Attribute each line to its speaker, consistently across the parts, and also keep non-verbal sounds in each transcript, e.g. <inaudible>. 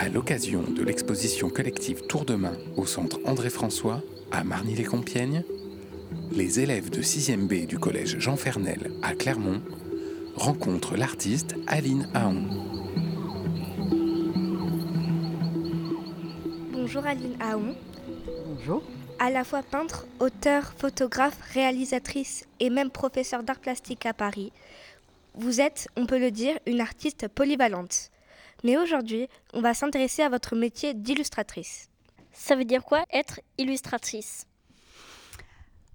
Speaker 1: À l'occasion de l'exposition collective Tour de main au centre André-François à Marny-les-Compiègnes, les élèves de 6e B du collège Jean Fernel à Clermont rencontrent l'artiste Aline Aon.
Speaker 2: Bonjour Aline Aon.
Speaker 3: Bonjour.
Speaker 2: À la fois peintre, auteur, photographe, réalisatrice et même professeur d'art plastique à Paris, vous êtes, on peut le dire, une artiste polyvalente. Mais aujourd'hui, on va s'intéresser à votre métier d'illustratrice.
Speaker 4: Ça veut dire quoi être illustratrice?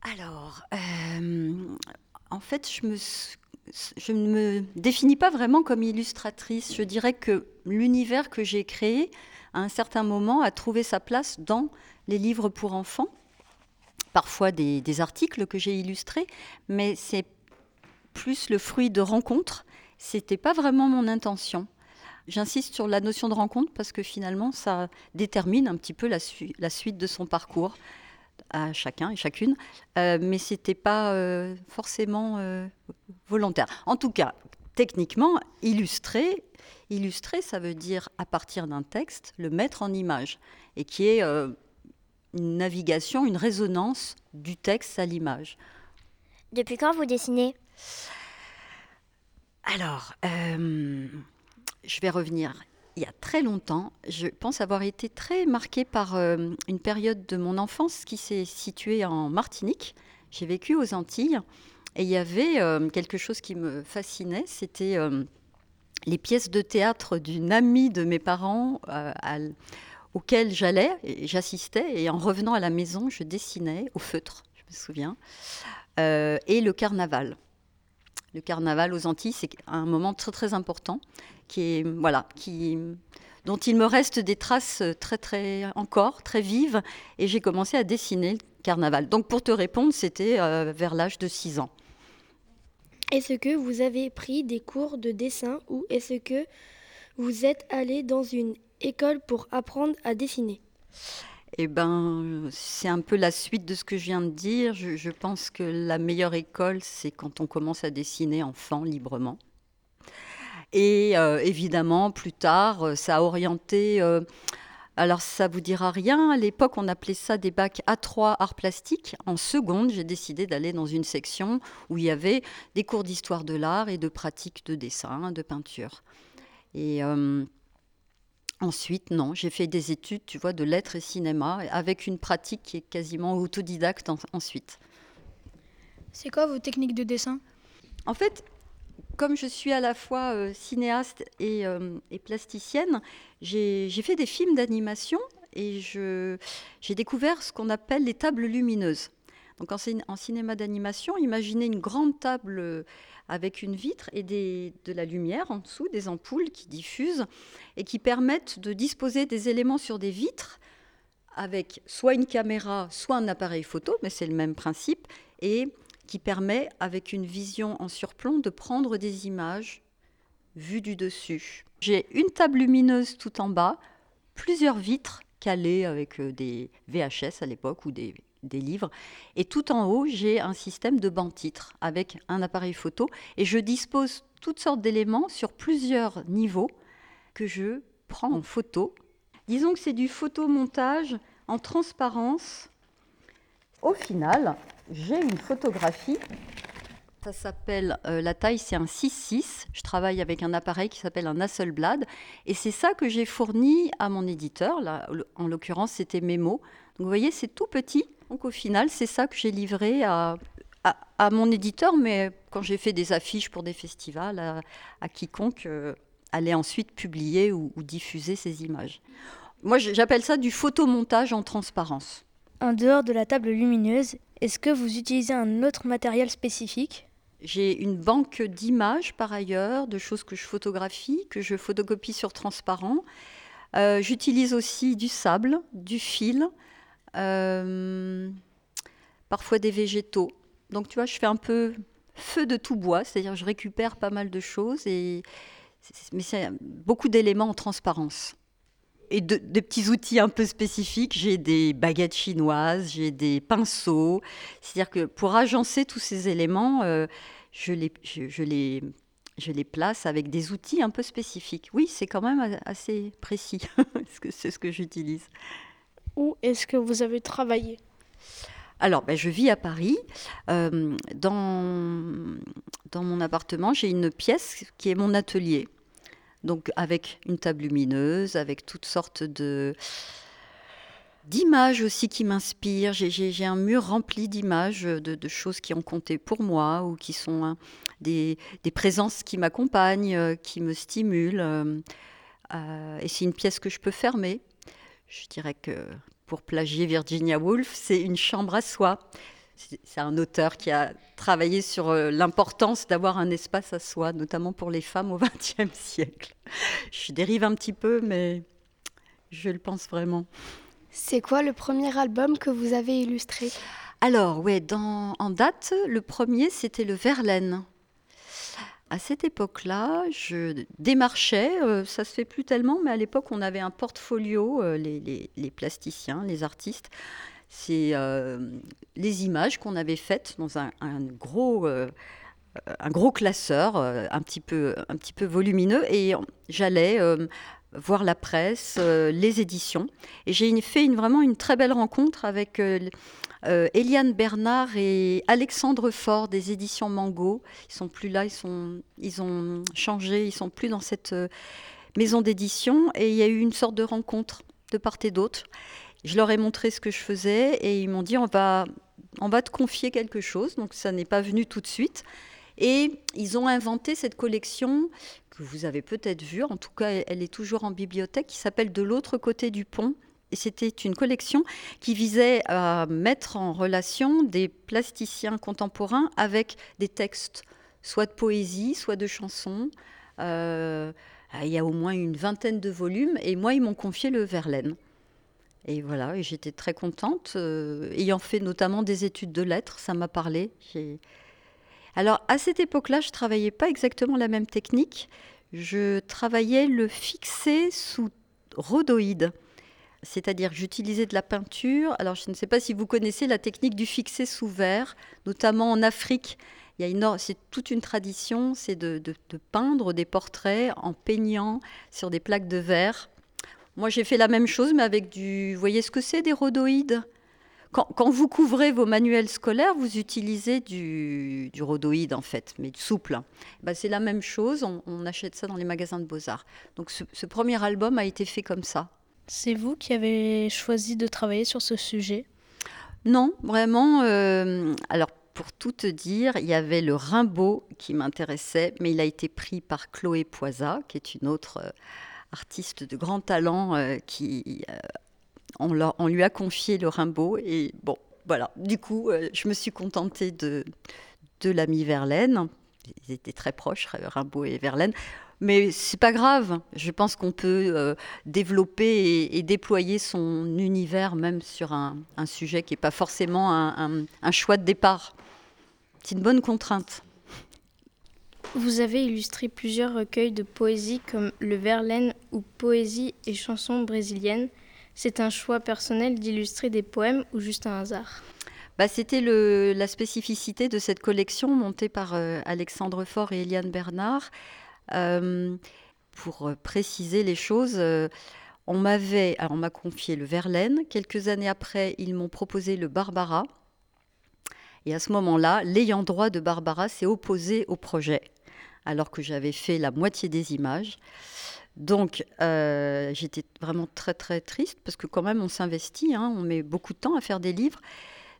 Speaker 3: Alors, euh, en fait, je me, je ne me définis pas vraiment comme illustratrice. Je dirais que l'univers que j'ai créé, à un certain moment, a trouvé sa place dans les livres pour enfants, parfois des, des articles que j'ai illustrés, mais c'est plus le fruit de rencontres. C'était pas vraiment mon intention. J'insiste sur la notion de rencontre parce que finalement, ça détermine un petit peu la, su la suite de son parcours à chacun et chacune, euh, mais c'était pas euh, forcément euh, volontaire. En tout cas, techniquement, illustrer, illustrer, ça veut dire à partir d'un texte le mettre en image et qui est une navigation, une résonance du texte à l'image.
Speaker 4: Depuis quand vous dessinez?
Speaker 3: Alors, je vais revenir. Il y a très longtemps, je pense avoir été très marquée par euh, une période de mon enfance qui s'est située en Martinique. J'ai vécu aux Antilles et il y avait euh, quelque chose qui me fascinait, c'était euh, les pièces de théâtre d'une amie de mes parents à l- auxquelles j'allais, j'assistais et en revenant à la maison, je dessinais au feutre, je me souviens, et le carnaval. Le carnaval aux Antilles, c'est un moment très très important qui est voilà, qui dont il me reste des traces très très encore très vives et j'ai commencé à dessiner le carnaval. Donc pour te répondre, c'était euh, vers l'âge de 6 ans.
Speaker 2: Est-ce que vous avez pris des cours de dessin ou est-ce que vous êtes allé dans une école pour apprendre à dessiner?
Speaker 3: Eh ben, c'est un peu la suite de ce que je viens de dire. Je, pense que la meilleure école, c'est quand on commence à dessiner enfant librement. Et euh, évidemment, plus tard, euh, ça a orienté. euh, alors, ça vous dira rien. À l'époque, on appelait ça des bacs A3 art plastique. En seconde, j'ai décidé d'aller dans une section où il y avait des cours d'histoire de l'art et de pratique de dessin, de peinture. Ensuite, non, j'ai fait des études, tu vois, de lettres et cinéma, avec une pratique qui est quasiment autodidacte en- ensuite.
Speaker 5: C'est quoi vos techniques de dessin?
Speaker 3: En fait, comme je suis à la fois euh, cinéaste et, euh, et plasticienne, j'ai fait des films d'animation et j'ai découvert ce qu'on appelle les tables lumineuses. Donc en, en cinéma d'animation, imaginez une grande table avec une vitre et de la lumière en dessous, des ampoules qui diffusent et qui permettent de disposer des éléments sur des vitres avec soit une caméra, soit un appareil photo, mais c'est le même principe, et qui permet, avec une vision en surplomb, de prendre des images vues du dessus. J'ai une table lumineuse tout en bas, plusieurs vitres calées avec euh, des VHS à l'époque ou des, des livres, et tout en haut, j'ai un système de banc-titres avec un appareil photo, et je dispose toutes sortes d'éléments sur plusieurs niveaux que je prends en photo. Disons que c'est du photomontage en transparence. Au final, j'ai une photographie. Ça s'appelle, euh, la taille c'est un 6-6. Je travaille avec un appareil qui s'appelle un Hasselblad. Et c'est ça que j'ai fourni à mon éditeur. Là, en l'occurrence, c'était Memo. Donc vous voyez, c'est tout petit. Donc au final, c'est ça que j'ai livré à, à, à mon éditeur. Mais quand j'ai fait des affiches pour des festivals, à, à quiconque euh, allait ensuite publier ou, ou diffuser ces images. Moi, j'appelle ça du photomontage en transparence.
Speaker 5: En dehors de la table lumineuse, est-ce que vous utilisez un autre matériel spécifique?
Speaker 3: J'ai une banque d'images par ailleurs, de choses que je photographie, que je photocopie sur transparent. Euh, J'utilise aussi du sable, du fil, parfois des végétaux. Donc tu vois, je fais un peu feu de tout bois, c'est-à-dire je récupère pas mal de choses, mais c'est beaucoup d'éléments en transparence et de, des petits outils un peu spécifiques. J'ai des baguettes chinoises, j'ai des pinceaux. C'est-à-dire que pour agencer tous ces éléments, euh, je, les, place avec des outils un peu spécifiques. Oui, c'est quand même assez précis, <laughs> c'est ce que j'utilise.
Speaker 5: Où est-ce que vous avez travaillé?
Speaker 3: Alors, ben, je vis à Paris. Euh, dans, mon appartement, j'ai une pièce qui est mon atelier. Donc, avec une table lumineuse, avec toutes sortes de d'images aussi qui m'inspirent. J'ai un mur rempli d'images, de, choses qui ont compté pour moi ou qui sont hein, des, des, présences qui m'accompagnent, euh, qui me stimulent. Euh, et c'est une pièce que je peux fermer. Je dirais que pour plagier Virginia Woolf, c'est une chambre à soi. C'est un auteur qui a travaillé sur euh, l'importance d'avoir un espace à soi, notamment pour les femmes au XXe <laughs> siècle. Je dérive un petit peu, mais je le pense vraiment.
Speaker 2: C'est quoi le premier album que vous avez illustré?
Speaker 3: Alors, ouais, en date, le premier, c'était le Verlaine à cette époque-là, je démarchais, euh, ça se fait plus tellement, mais à l'époque, on avait un portfolio, euh, les, plasticiens, les artistes. C'est euh, les images qu'on avait faites dans un, gros, un gros classeur, un, petit peu, un petit peu volumineux, et j'allais voir la presse, les éditions. Et j'ai fait une, vraiment une très belle rencontre avec euh, Eliane Bernard et Alexandre Faure des éditions Mango. Ils sont plus là, ils, sont, ils ont changé, ils sont plus dans cette euh, maison d'édition. Et il y a eu une sorte de rencontre de part et d'autre. Je leur ai montré ce que je faisais et ils m'ont dit on va, on va te confier quelque chose. Donc ça n'est pas venu tout de suite. Et ils ont inventé cette collection que vous avez peut-être vue, en tout cas elle est toujours en bibliothèque, qui s'appelle De l'autre côté du pont, c'était une collection qui visait à mettre en relation des plasticiens contemporains avec des textes, soit de poésie, soit de chansons. Euh, il y a au moins une vingtaine de volumes, et moi, ils m'ont confié le Verlaine. Et voilà, et j'étais très contente, euh, ayant fait notamment des études de lettres, ça m'a parlé. Alors, à cette époque-là, je travaillais pas exactement la même technique. Je travaillais le fixé sous rhodoïde. C'est-à-dire j'utilisais de la peinture. Alors, je ne sais pas si vous connaissez la technique du fixé sous verre, notamment en Afrique. C'est toute une tradition, c'est de, peindre des portraits en peignant sur des plaques de verre. Moi, j'ai fait la même chose, mais avec du. Vous voyez ce que c'est des rhodoïdes? Quand, vous couvrez vos manuels scolaires, vous utilisez du, rhodoïde en fait, mais du souple. Bah, c'est la même chose, on, achète ça dans les magasins de beaux-arts. Donc ce premier album a été fait comme ça.
Speaker 5: C'est vous qui avez choisi de travailler sur ce sujet?
Speaker 3: Non, vraiment. Euh, alors, pour tout te dire, il y avait le Rimbaud qui m'intéressait, mais il a été pris par Chloé Poisa, qui est une autre euh, artiste de grand talent, euh, qui on, lui a confié le Rimbaud. Et bon, voilà. Du coup, je me suis contentée de, de l'ami Verlaine. Ils étaient très proches, Rimbaud et Verlaine. Mais c'est pas grave. Je pense qu'on peut euh, développer et, déployer son univers même sur un, sujet qui n'est pas forcément un, choix de départ. C'est une bonne contrainte.
Speaker 5: Vous avez illustré plusieurs recueils de poésie comme Le Verlaine ou Poésie et chansons brésiliennes. C'est un choix personnel d'illustrer des poèmes ou juste un hasard
Speaker 3: bah, C'était la spécificité de cette collection montée par euh, Alexandre Faure et Eliane Bernard. Euh, pour euh, préciser les choses, on m'avait, on m'a confié le Verlaine. Quelques années après, ils m'ont proposé le Barbara. Et à ce moment-là, l'ayant droit de Barbara s'est opposé au projet, alors que j'avais fait la moitié des images. Donc j'étais vraiment très très triste parce que quand même on s'investit, hein, on met beaucoup de temps à faire des livres.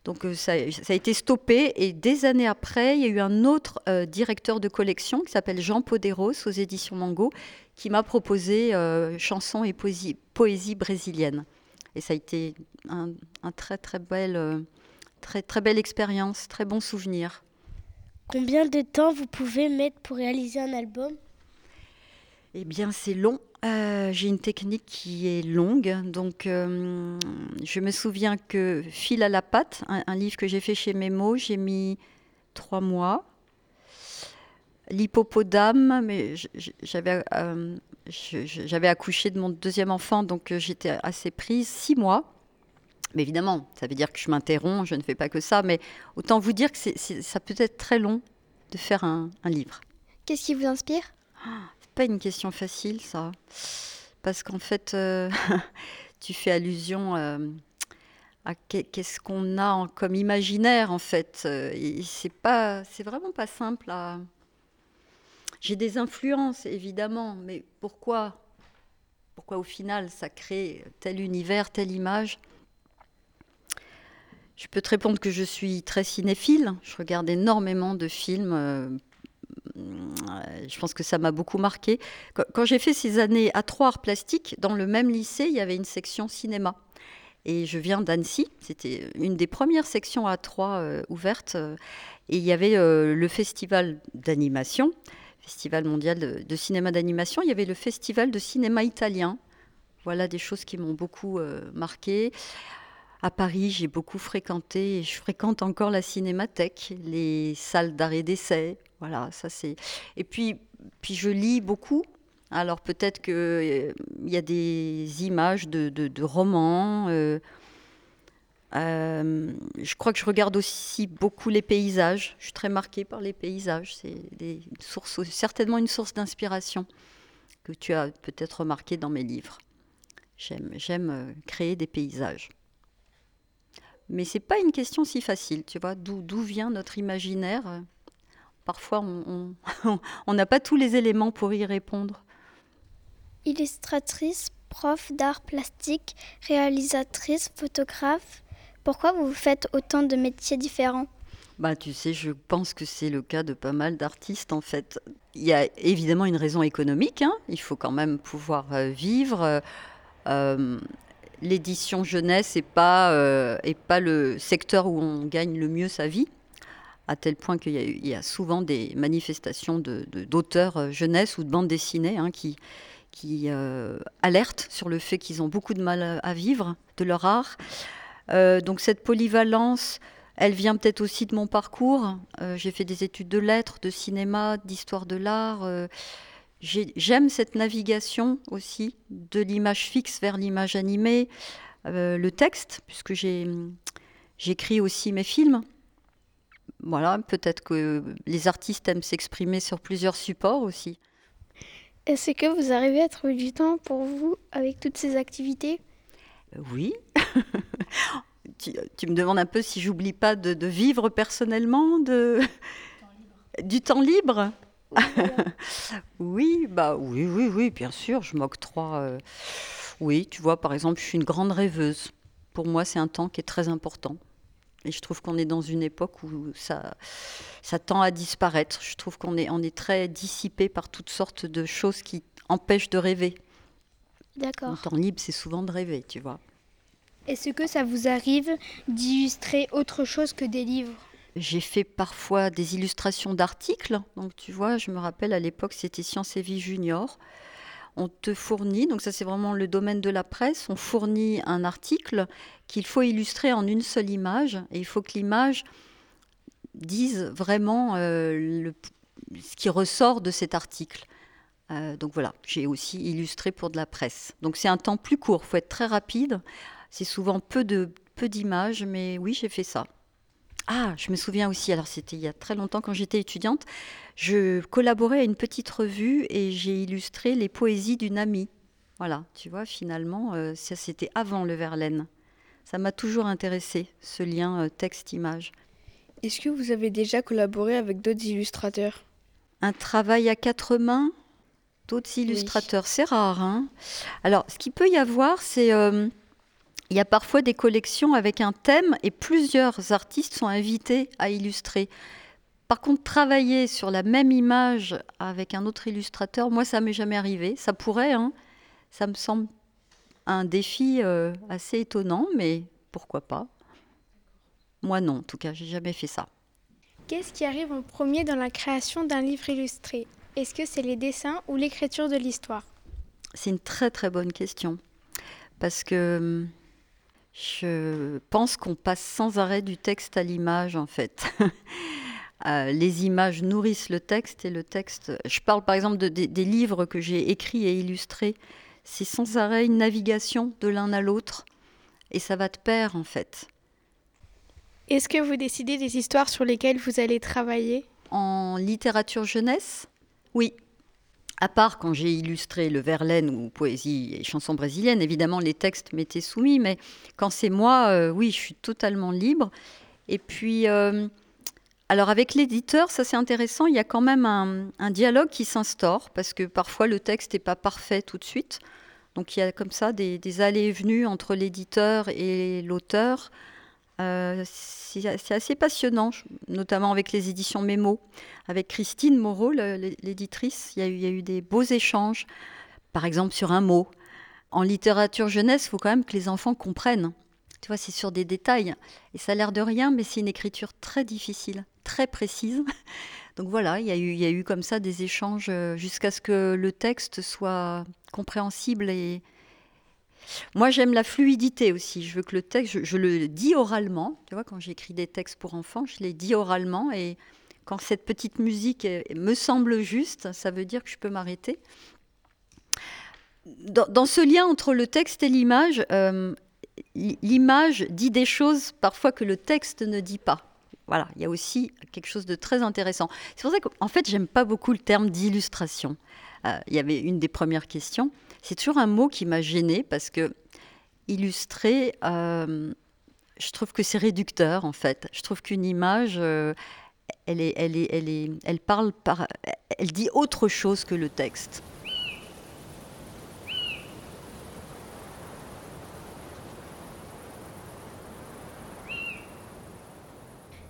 Speaker 3: Donc euh, ça, a été stoppé et des années après, il y a eu un autre euh, directeur de collection qui s'appelle Jean Poderos aux éditions Mango qui m'a proposé euh, chansons et poésie, poésie, brésilienne. Et ça a été un, très très belle, très très belle expérience, très bon souvenir.
Speaker 5: Combien de temps vous pouvez mettre pour réaliser un album?
Speaker 3: Eh bien, c'est long. Euh, j'ai une technique qui est longue, donc euh, je me souviens que Fil à la patte, un, livre que j'ai fait chez Memo, j'ai mis trois mois. L'hippopotame, mais j'avais euh, j'avais accouché de mon deuxième enfant, donc j'étais assez prise, six mois. Mais évidemment, ça veut dire que je m'interromps, je ne fais pas que ça, mais autant vous dire que ça peut être très long de faire un livre.
Speaker 4: Qu'est-ce qui vous inspire?
Speaker 3: C'est pas une question facile, ça. Parce qu'en fait, euh, <laughs> tu fais allusion euh, à qu'est-ce qu'on a comme imaginaire, en fait. C'est pas, c'est vraiment pas simple. J'ai des influences, évidemment, mais pourquoi Pourquoi au final ça crée tel univers, telle image? Je peux te répondre que je suis très cinéphile. Je regarde énormément de films. Euh, je pense que ça m'a beaucoup marqué. Quand, j'ai fait ces années à trois arts plastiques, dans le même lycée, il y avait une section cinéma. Et je viens d'Annecy, c'était une des premières sections à trois euh, ouvertes. et il y avait euh, le festival d'animation. Festival mondial de, cinéma d'animation, il y avait le festival de cinéma italien. Voilà des choses qui m'ont beaucoup euh, marqué. À Paris, j'ai beaucoup fréquenté et je fréquente encore la cinémathèque, les salles d'arrêt d'essai. Voilà, ça c'est. Et puis, puis je lis beaucoup. Alors peut-être qu'il euh, y a des images de, romans. Euh, euh, je crois que je regarde aussi beaucoup les paysages. Je suis très marquée par les paysages. C'est certainement une source d'inspiration que tu as peut-être remarqué dans mes livres. J'aime créer des paysages. Mais c'est pas une question si facile, tu vois. D'où vient notre imaginaire Parfois, <laughs> on n'a pas tous les éléments pour y répondre.
Speaker 4: Illustratrice, prof d'art plastique, réalisatrice, photographe, pourquoi vous faites autant de métiers différents?
Speaker 3: Bah, tu sais, je pense que c'est le cas de pas mal d'artistes en fait. Il y a évidemment une raison économique. Hein. Il faut quand même pouvoir euh, vivre. Euh, l'édition jeunesse n'est pas, euh, pas le secteur où on gagne le mieux sa vie, à tel point qu'il y, a souvent des manifestations d'auteurs de, jeunesse ou de bandes dessinées hein, qui, qui alertent sur le fait qu'ils ont beaucoup de mal à vivre de leur art. Euh, donc cette polyvalence, elle vient peut-être aussi de mon parcours. Euh, j'ai fait des études de lettres, de cinéma, d'histoire de l'art. Euh, j'aime cette navigation aussi de l'image fixe vers l'image animée, le texte, puisque j'écris aussi mes films. Voilà, peut-être que les artistes aiment s'exprimer sur plusieurs supports aussi.
Speaker 4: Est-ce que vous arrivez à trouver du temps pour vous avec toutes ces activités?
Speaker 3: Oui. <laughs> tu, me demandes un peu si j'oublie pas de, vivre personnellement de... du temps libre. <laughs> Oui, bah oui, oui, oui, bien sûr, je m'octroie. Euh, oui, tu vois, par exemple, je suis une grande rêveuse. Pour moi, c'est un temps qui est très important. Et je trouve qu'on est dans une époque où ça, ça tend à disparaître. Je trouve qu'on est, on est très dissipé par toutes sortes de choses qui empêchent de rêver.
Speaker 4: D'accord.
Speaker 3: Le temps libre, c'est souvent de rêver, tu vois.
Speaker 4: Est-ce que ça vous arrive d'illustrer autre chose que des livres?
Speaker 3: J'ai fait parfois des illustrations d'articles. Donc, tu vois, je me rappelle à l'époque, c'était Science et Vie Junior. On te fournit, donc ça c'est vraiment le domaine de la presse, on fournit un article qu'il faut illustrer en une seule image. Et il faut que l'image dise vraiment euh, ce qui ressort de cet article. Euh, donc voilà, j'ai aussi illustré pour de la presse. Donc c'est un temps plus court, il faut être très rapide. C'est souvent peu de peu d'images, mais oui, j'ai fait ça. Ah, je me souviens aussi, alors c'était il y a très longtemps quand j'étais étudiante, je collaborais à une petite revue et j'ai illustré les poésies d'une amie. Voilà, tu vois, finalement, euh, ça c'était avant le Verlaine. Ça m'a toujours intéressé, ce lien euh, texte-image.
Speaker 2: Est-ce que vous avez déjà collaboré avec d'autres illustrateurs?
Speaker 3: Un travail à quatre mains? D'autres illustrateurs. C'est rare. Hein Alors, ce qu'il peut y avoir, c'est. Euh, il y a parfois des collections avec un thème et plusieurs artistes sont invités à illustrer. Par contre, travailler sur la même image avec un autre illustrateur, moi, ça m'est jamais arrivé. Ça pourrait, hein ça me semble un défi euh, assez étonnant, mais pourquoi pas Moi, non, en tout cas, j'ai jamais fait ça.
Speaker 4: Qu'est-ce qui arrive en premier dans la création d'un livre illustré? Est-ce que c'est les dessins ou l'écriture de l'histoire?
Speaker 3: C'est une très très bonne question. Parce que hum, je pense qu'on passe sans arrêt du texte à l'image en fait. <laughs> Euh, les images nourrissent le texte et le texte. Je parle par exemple de, des livres que j'ai écrits et illustrés. C'est sans arrêt une navigation de l'un à l'autre et ça va de pair en fait.
Speaker 4: Est-ce que vous décidez des histoires sur lesquelles vous allez travailler?
Speaker 3: En littérature jeunesse, Oui, à part quand j'ai illustré le Verlaine ou poésie et chansons brésiliennes, évidemment les textes m'étaient soumis, mais quand c'est moi, euh, oui, je suis totalement libre. Et puis, euh, alors avec l'éditeur, ça c'est intéressant, il y a quand même un, dialogue qui s'instaure, parce que parfois le texte n'est pas parfait tout de suite. Donc il y a comme ça des, des allées et venues entre l'éditeur et l'auteur. Euh, c'est assez passionnant, notamment avec les éditions Mémo. Avec Christine Moreau, l'éditrice, il, y, a eu des beaux échanges, par exemple sur un mot. En littérature jeunesse, il faut quand même que les enfants comprennent. Tu vois, c'est sur des détails. Et ça a l'air de rien, mais c'est une écriture très difficile, très précise. <laughs> Donc voilà, il y, a eu, il y a eu comme ça des échanges euh, jusqu'à ce que le texte soit compréhensible et, moi, j'aime la fluidité aussi. Je veux que le texte, je, le dis oralement. Tu vois, quand j'écris des textes pour enfants, je les dis oralement. Et quand cette petite musique me semble juste, ça veut dire que je peux m'arrêter. Dans, ce lien entre le texte et l'image, euh, l'image dit des choses parfois que le texte ne dit pas. Voilà, il y a aussi quelque chose de très intéressant. C'est pour ça qu'en fait, j'aime pas beaucoup le terme d'illustration. Euh, il y avait une des premières questions. C'est toujours un mot qui m'a gênée parce que illustrer, euh, je trouve que c'est réducteur en fait. Je trouve qu'une image, euh, elle, est, elle, est, elle, est, elle parle par, elle dit autre chose que le texte.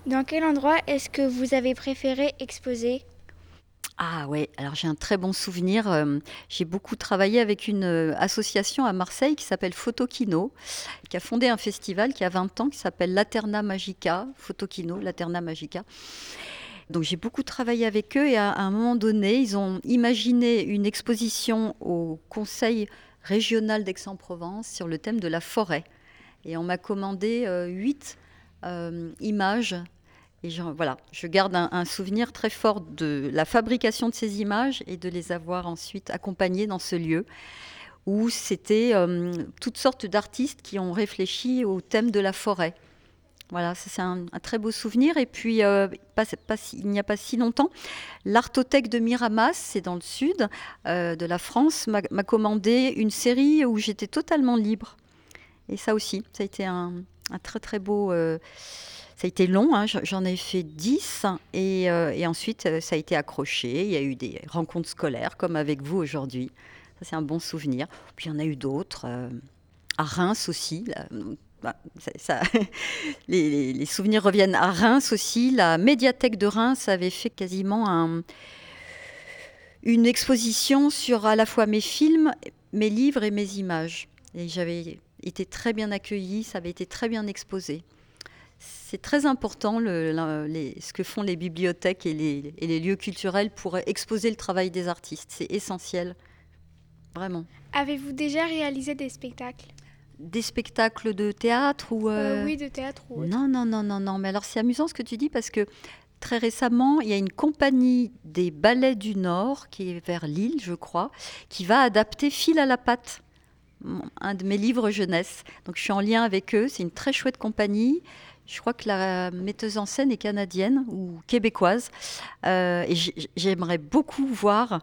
Speaker 2: Dans quel endroit est-ce que vous avez préféré exposer?
Speaker 3: Ah ouais, alors j'ai un très bon souvenir. Euh, j'ai beaucoup travaillé avec une euh, association à Marseille qui s'appelle Photokino, qui a fondé un festival qui a 20 ans qui s'appelle Laterna Magica, Photokino, Laterna Magica. Donc j'ai beaucoup travaillé avec eux et à, un moment donné, ils ont imaginé une exposition au Conseil régional d'Aix-en-Provence sur le thème de la forêt. Et on m'a commandé euh, huit images et je, voilà, je garde un, souvenir très fort de la fabrication de ces images et de les avoir ensuite accompagnées dans ce lieu où c'était euh, toutes sortes d'artistes qui ont réfléchi au thème de la forêt. Voilà, c'est un, très beau souvenir. Et puis, euh, il n'y a pas si longtemps, l'Artothèque de Miramas, c'est dans le sud euh, de la France, m'a commandé une série où j'étais totalement libre. Et ça aussi, ça a été un, un très très beau ça a été long, hein, j'en ai fait 10 et, euh, et, ensuite euh, ça a été accroché. Il y a eu des rencontres scolaires comme avec vous aujourd'hui. Ça, c'est un bon souvenir. Puis il y en a eu d'autres. Euh, à Reims aussi. Bah, <laughs> les, souvenirs reviennent à Reims aussi. La médiathèque de Reims avait fait quasiment un, une exposition sur à la fois mes films, mes livres et mes images. Et j'avais été très bien accueillie, ça avait été très bien exposé c'est très important ce que font les bibliothèques et les, lieux culturels pour exposer le travail des artistes. C'est essentiel, vraiment.
Speaker 2: Avez-vous déjà réalisé des spectacles?
Speaker 3: Des spectacles de théâtre ou
Speaker 2: euh, euh, Oui, de théâtre ou
Speaker 3: Non, non, non, non, non. Mais alors c'est amusant ce que tu dis parce que très récemment, il y a une compagnie des ballets du Nord qui est vers Lille, je crois, qui va adapter Fil à la patte un de mes livres jeunesse. Donc je suis en lien avec eux. C'est une très chouette compagnie. Je crois que la metteuse en scène est canadienne ou québécoise. Euh, et j'aimerais beaucoup voir,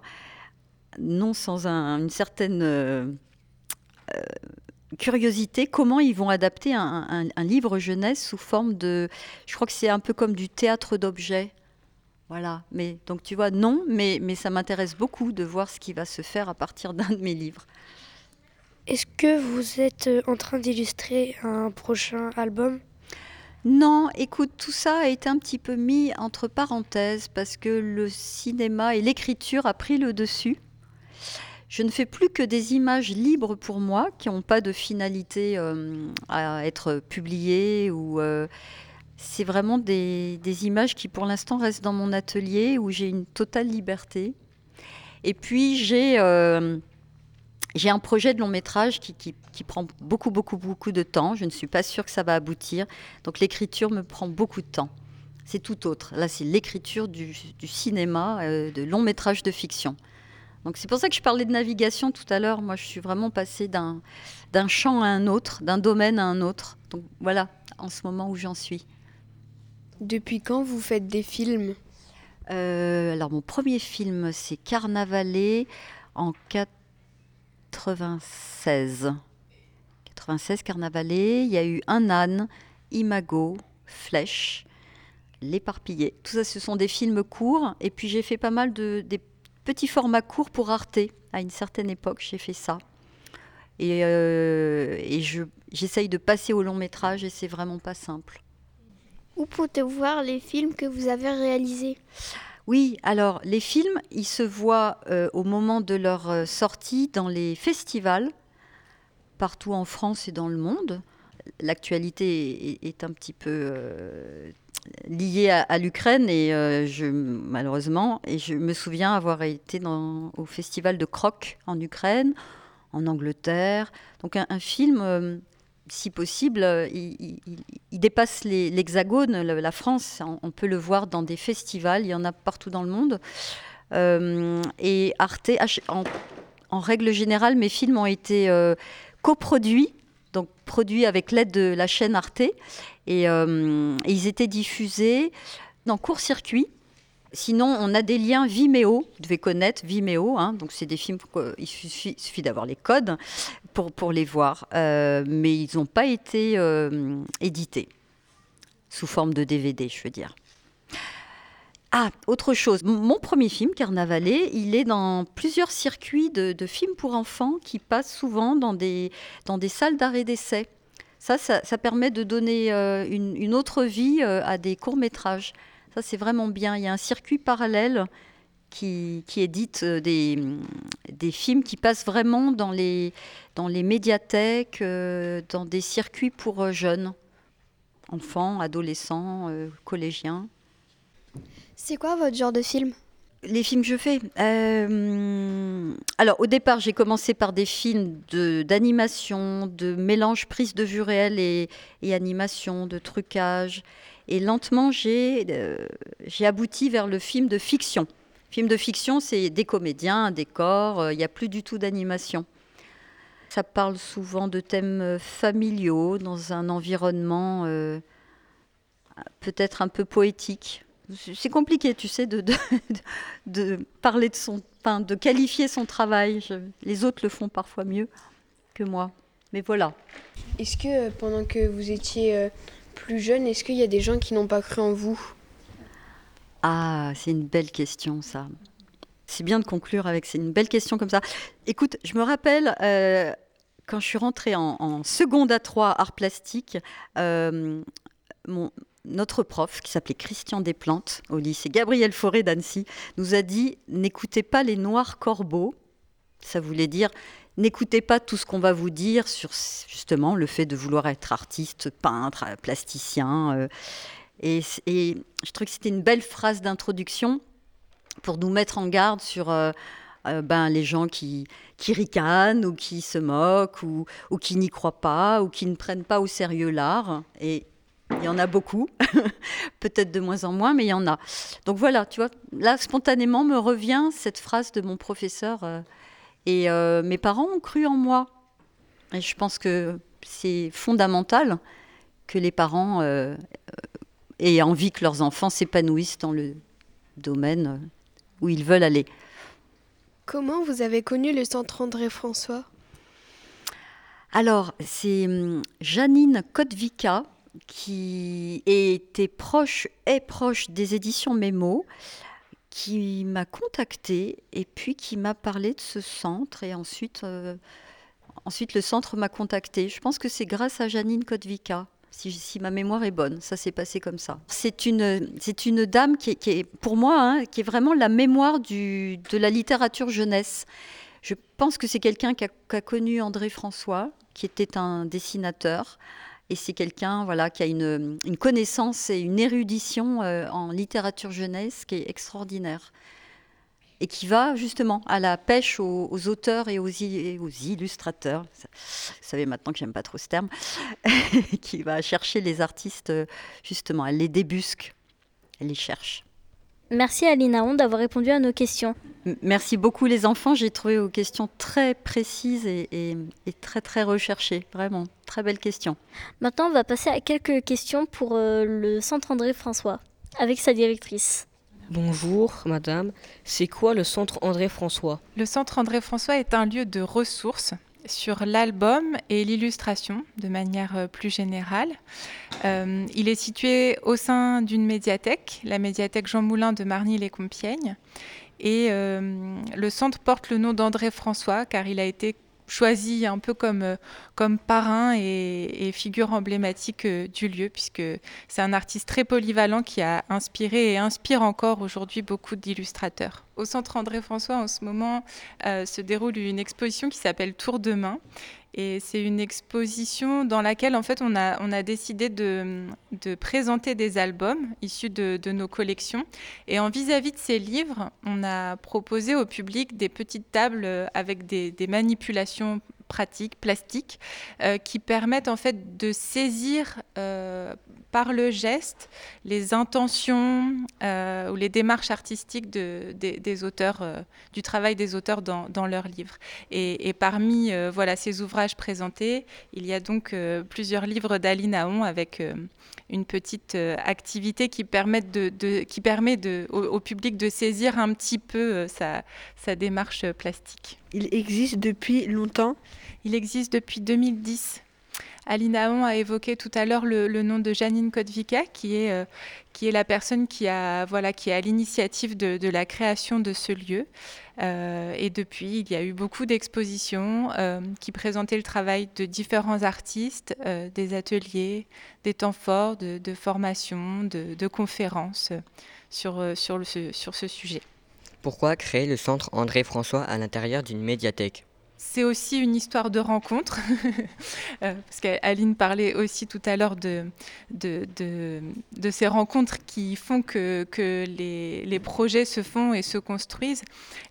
Speaker 3: non sans une certaine euh, euh, curiosité, comment ils vont adapter un, livre jeunesse sous forme de. Je crois que c'est un peu comme du théâtre d'objets. Voilà. Mais donc tu vois, non, mais, mais ça m'intéresse beaucoup de voir ce qui va se faire à partir d'un de mes livres.
Speaker 2: Est-ce que vous êtes en train d'illustrer un prochain album?
Speaker 3: Non, écoute, tout ça a été un petit peu mis entre parenthèses parce que le cinéma et l'écriture a pris le dessus. Je ne fais plus que des images libres pour moi qui n'ont pas de finalité euh, à être publiées ou euh, c'est vraiment des, images qui pour l'instant restent dans mon atelier où j'ai une totale liberté. Et puis j'ai euh, j'ai un projet de long métrage qui, prend beaucoup, beaucoup, beaucoup de temps. Je ne suis pas sûre que ça va aboutir. Donc l'écriture me prend beaucoup de temps. C'est tout autre. Là, c'est l'écriture du, cinéma, euh, de long métrage de fiction. Donc c'est pour ça que je parlais de navigation tout à l'heure. Moi, je suis vraiment passée d'un champ à un autre, d'un domaine à un autre. Donc voilà, en ce moment où j'en suis.
Speaker 2: Depuis quand vous faites des films?
Speaker 3: Alors mon premier film, c'est Carnavalet en 96. 96 Carnavalet, il y a eu Un âne, Imago, Flèche, L'éparpillé. Tout ça, ce sont des films courts. Et puis j'ai fait pas mal de petits formats courts pour Arte. À une certaine époque, j'ai fait ça. Et, euh, j'essaye de passer au long métrage et c'est vraiment pas simple.
Speaker 4: Où peut-on voir les films que vous avez réalisés?
Speaker 3: Oui, alors les films, ils se voient euh, au moment de leur euh, sortie dans les festivals, partout en France et dans le monde. L'actualité est, un petit peu euh, liée à, l'Ukraine et je, malheureusement, et je me souviens avoir été au festival de Croc en Ukraine, en Angleterre. Donc un film si possible, euh, il, dépasse l'hexagone, la France. On, peut le voir dans des festivals, il y en a partout dans le monde. Euh, et Arte, en, règle générale, mes films ont été euh, coproduits, donc produits avec l'aide de la chaîne Arte, et, ils étaient diffusés dans court-circuit. Sinon, on a des liens Vimeo. Vous devez connaître Vimeo. Hein. donc, c'est des films. Il suffit d'avoir les codes pour, pour les voir, euh, mais ils n'ont pas été euh, édités sous forme de DVD, je veux dire. Ah, autre chose. Mon premier film, Carnavalet, il est dans plusieurs circuits de, films pour enfants qui passent souvent dans des, dans des salles d'arrêt d'essai. Ça, ça, permet de donner euh, une, une, autre vie à des courts-métrages. Ça, c'est vraiment bien. Il y a un circuit parallèle qui, édite euh, des, des, films qui passent vraiment dans les, dans les médiathèques, euh, dans des circuits pour euh, jeunes, enfants, adolescents, collégiens.
Speaker 4: C'est quoi votre genre de film?
Speaker 3: Les films que je fais. alors, au départ, j'ai commencé par des films d'animation, de, mélange prise de vue réelle et, et, animation, de trucage. Et lentement, j'ai abouti vers le film de fiction. Film de fiction, c'est des comédiens, un décor, euh, il n'y a plus du tout d'animation. Ça parle souvent de thèmes euh, familiaux dans un environnement euh, peut-être un peu poétique. C'est compliqué, tu sais, de, de, <laughs> parler de son, de qualifier son travail. les autres le font parfois mieux que moi. Mais voilà.
Speaker 6: Est-ce que pendant que vous étiez plus jeune, est-ce qu'il y a des gens qui n'ont pas cru en vous?
Speaker 3: Ah, c'est une belle question, ça. C'est bien de conclure avec, c'est une belle question comme ça. Écoute, je me rappelle, euh, quand je suis rentrée en, seconde à 3 art plastique, euh, notre prof, qui s'appelait Christian Desplantes, au lycée Gabriel Fauré d'Annecy, nous a dit N'écoutez pas les noirs corbeaux. Ça voulait dire N'écoutez pas tout ce qu'on va vous dire sur justement le fait de vouloir être artiste, peintre, plasticien. Euh, et, je trouve que c'était une belle phrase d'introduction pour nous mettre en garde sur euh, euh, ben, les gens qui, qui ricanent ou qui se moquent ou, ou qui n'y croient pas ou qui ne prennent pas au sérieux l'art. Et il y en a beaucoup, <laughs> peut-être de moins en moins, mais il y en a. Donc voilà, tu vois, là, spontanément me revient cette phrase de mon professeur. Euh, et mes parents ont cru en moi. Et je pense que c'est fondamental que les parents et envie que leurs enfants s'épanouissent dans le domaine où ils veulent aller.
Speaker 6: Comment vous avez connu le centre André-François
Speaker 3: Alors, c'est hum, Janine Kotvica qui était proche, est proche des éditions Mémo, qui m'a contactée et puis qui m'a parlé de ce centre et ensuite, euh, ensuite le centre m'a contacté. Je pense que c'est grâce à Janine Kotvica si, ma mémoire est bonne. Ça s'est passé comme ça. C'est une, une dame qui est, pour moi, hein, qui est vraiment la mémoire du, de la littérature jeunesse. Je pense que c'est quelqu'un qui a, connu André François, qui était un dessinateur. Et c'est quelqu'un voilà, qui a une, connaissance et une érudition euh, en littérature jeunesse qui est extraordinaire et qui va justement à la pêche aux, auteurs et aux, aux, illustrateurs. Vous savez maintenant que j'aime pas trop ce terme, <laughs> qui va chercher les artistes justement, elle les débusque, elle les cherche.
Speaker 4: Merci Alina Hond d'avoir répondu à nos questions.
Speaker 3: Merci beaucoup les enfants, j'ai trouvé vos questions très précises et, et, très très recherchées, vraiment, très belles questions.
Speaker 4: Maintenant on va passer à quelques questions pour euh, le Centre André François, avec sa directrice.
Speaker 7: Bonjour madame, c'est quoi le centre André François?
Speaker 8: Le centre André François est un lieu de ressources sur l'album et l'illustration de manière euh, plus générale. Euh, il est situé au sein d'une médiathèque, la médiathèque Jean Moulin de Marny-les-Compiègnes. Et euh, le centre porte le nom d'André François car il a été choisi un peu comme, euh, comme parrain et, figure emblématique euh, du lieu, puisque c'est un artiste très polyvalent qui a inspiré et inspire encore aujourd'hui beaucoup d'illustrateurs. Au Centre André-François, en ce moment, euh, se déroule une exposition qui s'appelle Tour de main et c'est une exposition dans laquelle, en fait, on a, on a décidé de, de présenter des albums issus de, de nos collections. Et en vis-à-vis de ces livres, on a proposé au public des petites tables avec des, des manipulations pratiques, plastiques, euh, qui permettent en fait de saisir euh, par le geste les intentions euh, ou les démarches artistiques de, des, auteurs, du travail des auteurs dans, leurs livres. Et, parmi voilà, ces ouvrages présentés, il y a donc plusieurs livres d'Ali Naon avec une petite activité qui, permet au, public de saisir un petit peu sa démarche plastique.
Speaker 9: Il existe depuis longtemps
Speaker 8: Il existe depuis 2010. Alinaon a évoqué tout à l'heure le, nom de Janine Kodvika, qui est, euh, qui est la personne qui, a, voilà, qui est à l'initiative de, la création de ce lieu. Euh, et depuis, il y a eu beaucoup d'expositions euh, qui présentaient le travail de différents artistes, des ateliers, des temps forts de, de formation, de, conférences sur ce sujet.
Speaker 7: Pourquoi créer le centre André François à l'intérieur d'une médiathèque?
Speaker 8: C'est aussi une histoire de rencontre, <laughs> euh, parce qu'Aline parlait aussi tout à l'heure de, de, de, ces rencontres qui font que, que les, les, projets se font et se construisent.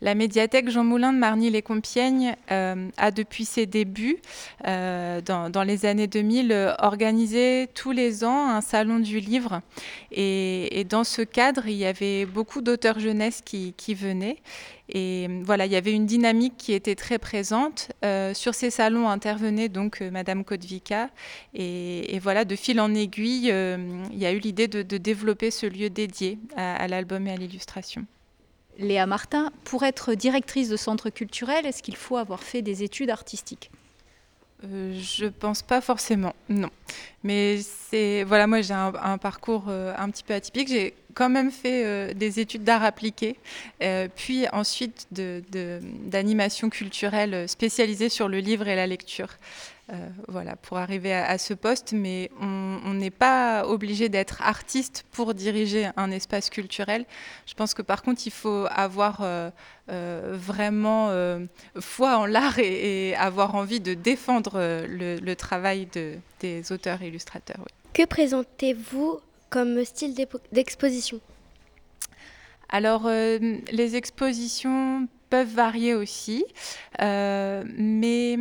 Speaker 8: La médiathèque Jean Moulin de Marny-les-Compiègnes euh, a depuis ses débuts, euh, dans, dans, les années 2000, organisé tous les ans un salon du livre. Et, et dans ce cadre, il y avait beaucoup d'auteurs jeunesse qui, qui venaient. Et voilà, il y avait une dynamique qui était très présente. Euh, sur ces salons intervenait donc euh, Madame Kodvika. Et, voilà, de fil en aiguille, euh, il y a eu l'idée de, développer ce lieu dédié à, l'album et à l'illustration.
Speaker 10: Léa Martin, pour être directrice de centre culturel, est-ce qu'il faut avoir fait des études artistiques?
Speaker 8: Je pense pas forcément, non. Mais c'est voilà, moi j'ai un, parcours un petit peu atypique. J'ai quand même fait euh, des études d'art appliqué, euh, puis ensuite d'animation de, culturelle spécialisée sur le livre et la lecture. Euh, voilà, pour arriver à, ce poste, mais on n'est pas obligé d'être artiste pour diriger un espace culturel. Je pense que par contre, il faut avoir vraiment foi en l'art et, avoir envie de défendre le, travail de, des auteurs et illustrateurs.
Speaker 2: Que présentez-vous comme style d'exposition?
Speaker 8: Alors, euh, les expositions peuvent varier aussi, euh, mais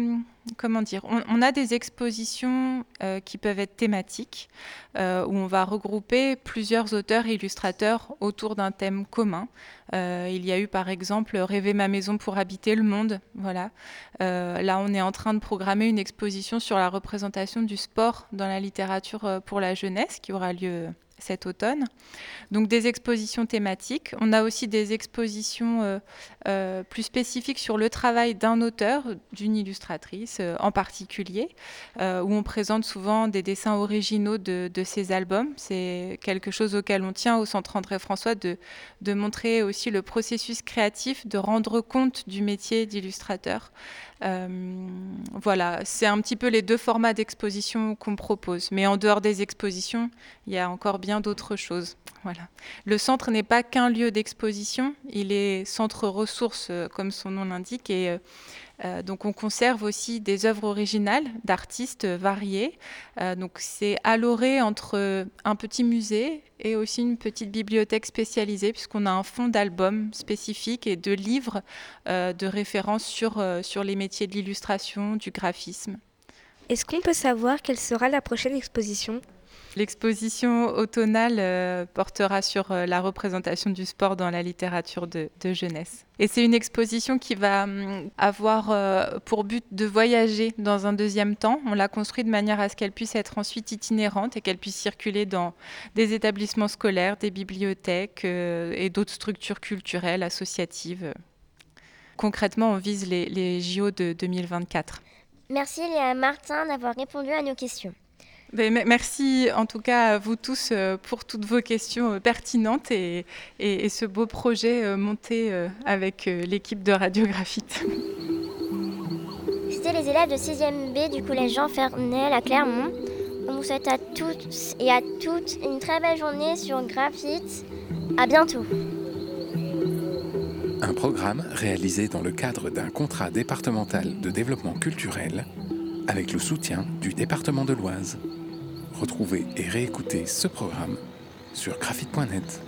Speaker 8: comment dire, on, a des expositions euh, qui peuvent être thématiques, où on va regrouper plusieurs auteurs et illustrateurs autour d'un thème commun. il y a eu par exemple Rêver ma maison pour habiter le monde. Voilà. là, on est en train de programmer une exposition sur la représentation du sport dans la littérature pour la jeunesse qui aura lieu cet automne. Donc des expositions thématiques. On a aussi des expositions euh, euh, plus spécifiques sur le travail d'un auteur, d'une illustratrice euh, en particulier, où on présente souvent des dessins originaux de, de ces albums. C'est quelque chose auquel on tient au Centre André François de, de montrer aussi le processus créatif, de rendre compte du métier d'illustrateur. voilà, c'est un petit peu les deux formats d'exposition qu'on propose. Mais en dehors des expositions, il y a encore bien d'autres choses. Voilà. Le centre n'est pas qu'un lieu d'exposition, il est centre ressources, euh, comme son nom l'indique, et euh, euh, donc on conserve aussi des œuvres originales d'artistes variés. donc c'est aloré entre un petit musée et aussi une petite bibliothèque spécialisée, puisqu'on a un fonds d'albums spécifiques et de livres de référence sur, sur les métiers de l'illustration, du graphisme.
Speaker 2: Est-ce qu'on peut savoir quelle sera la prochaine exposition?
Speaker 8: L'exposition automnale euh, portera sur euh, la représentation du sport dans la littérature de, jeunesse. Et c'est une exposition qui va hum, avoir euh, pour but de voyager dans un deuxième temps. On l'a construite de manière à ce qu'elle puisse être ensuite itinérante et qu'elle puisse circuler dans des établissements scolaires, des bibliothèques et d'autres structures culturelles, associatives. Concrètement, on vise les, les JO de 2024.
Speaker 11: Merci Léa Martin d'avoir répondu à nos questions.
Speaker 8: Ben, merci en tout cas à vous tous euh, pour toutes vos questions euh, pertinentes et, ce beau projet euh, monté avec l'équipe de Radiographite.
Speaker 11: C'était les élèves de 6e B du collège Jean Fernel à Clermont. On vous souhaite à toutes et à toutes une très belle journée sur Graphite. À bientôt.
Speaker 1: Un programme réalisé dans le cadre d'un contrat départemental de développement culturel avec le soutien du département de l'Oise. Retrouvez et réécoutez ce programme sur graphite.net.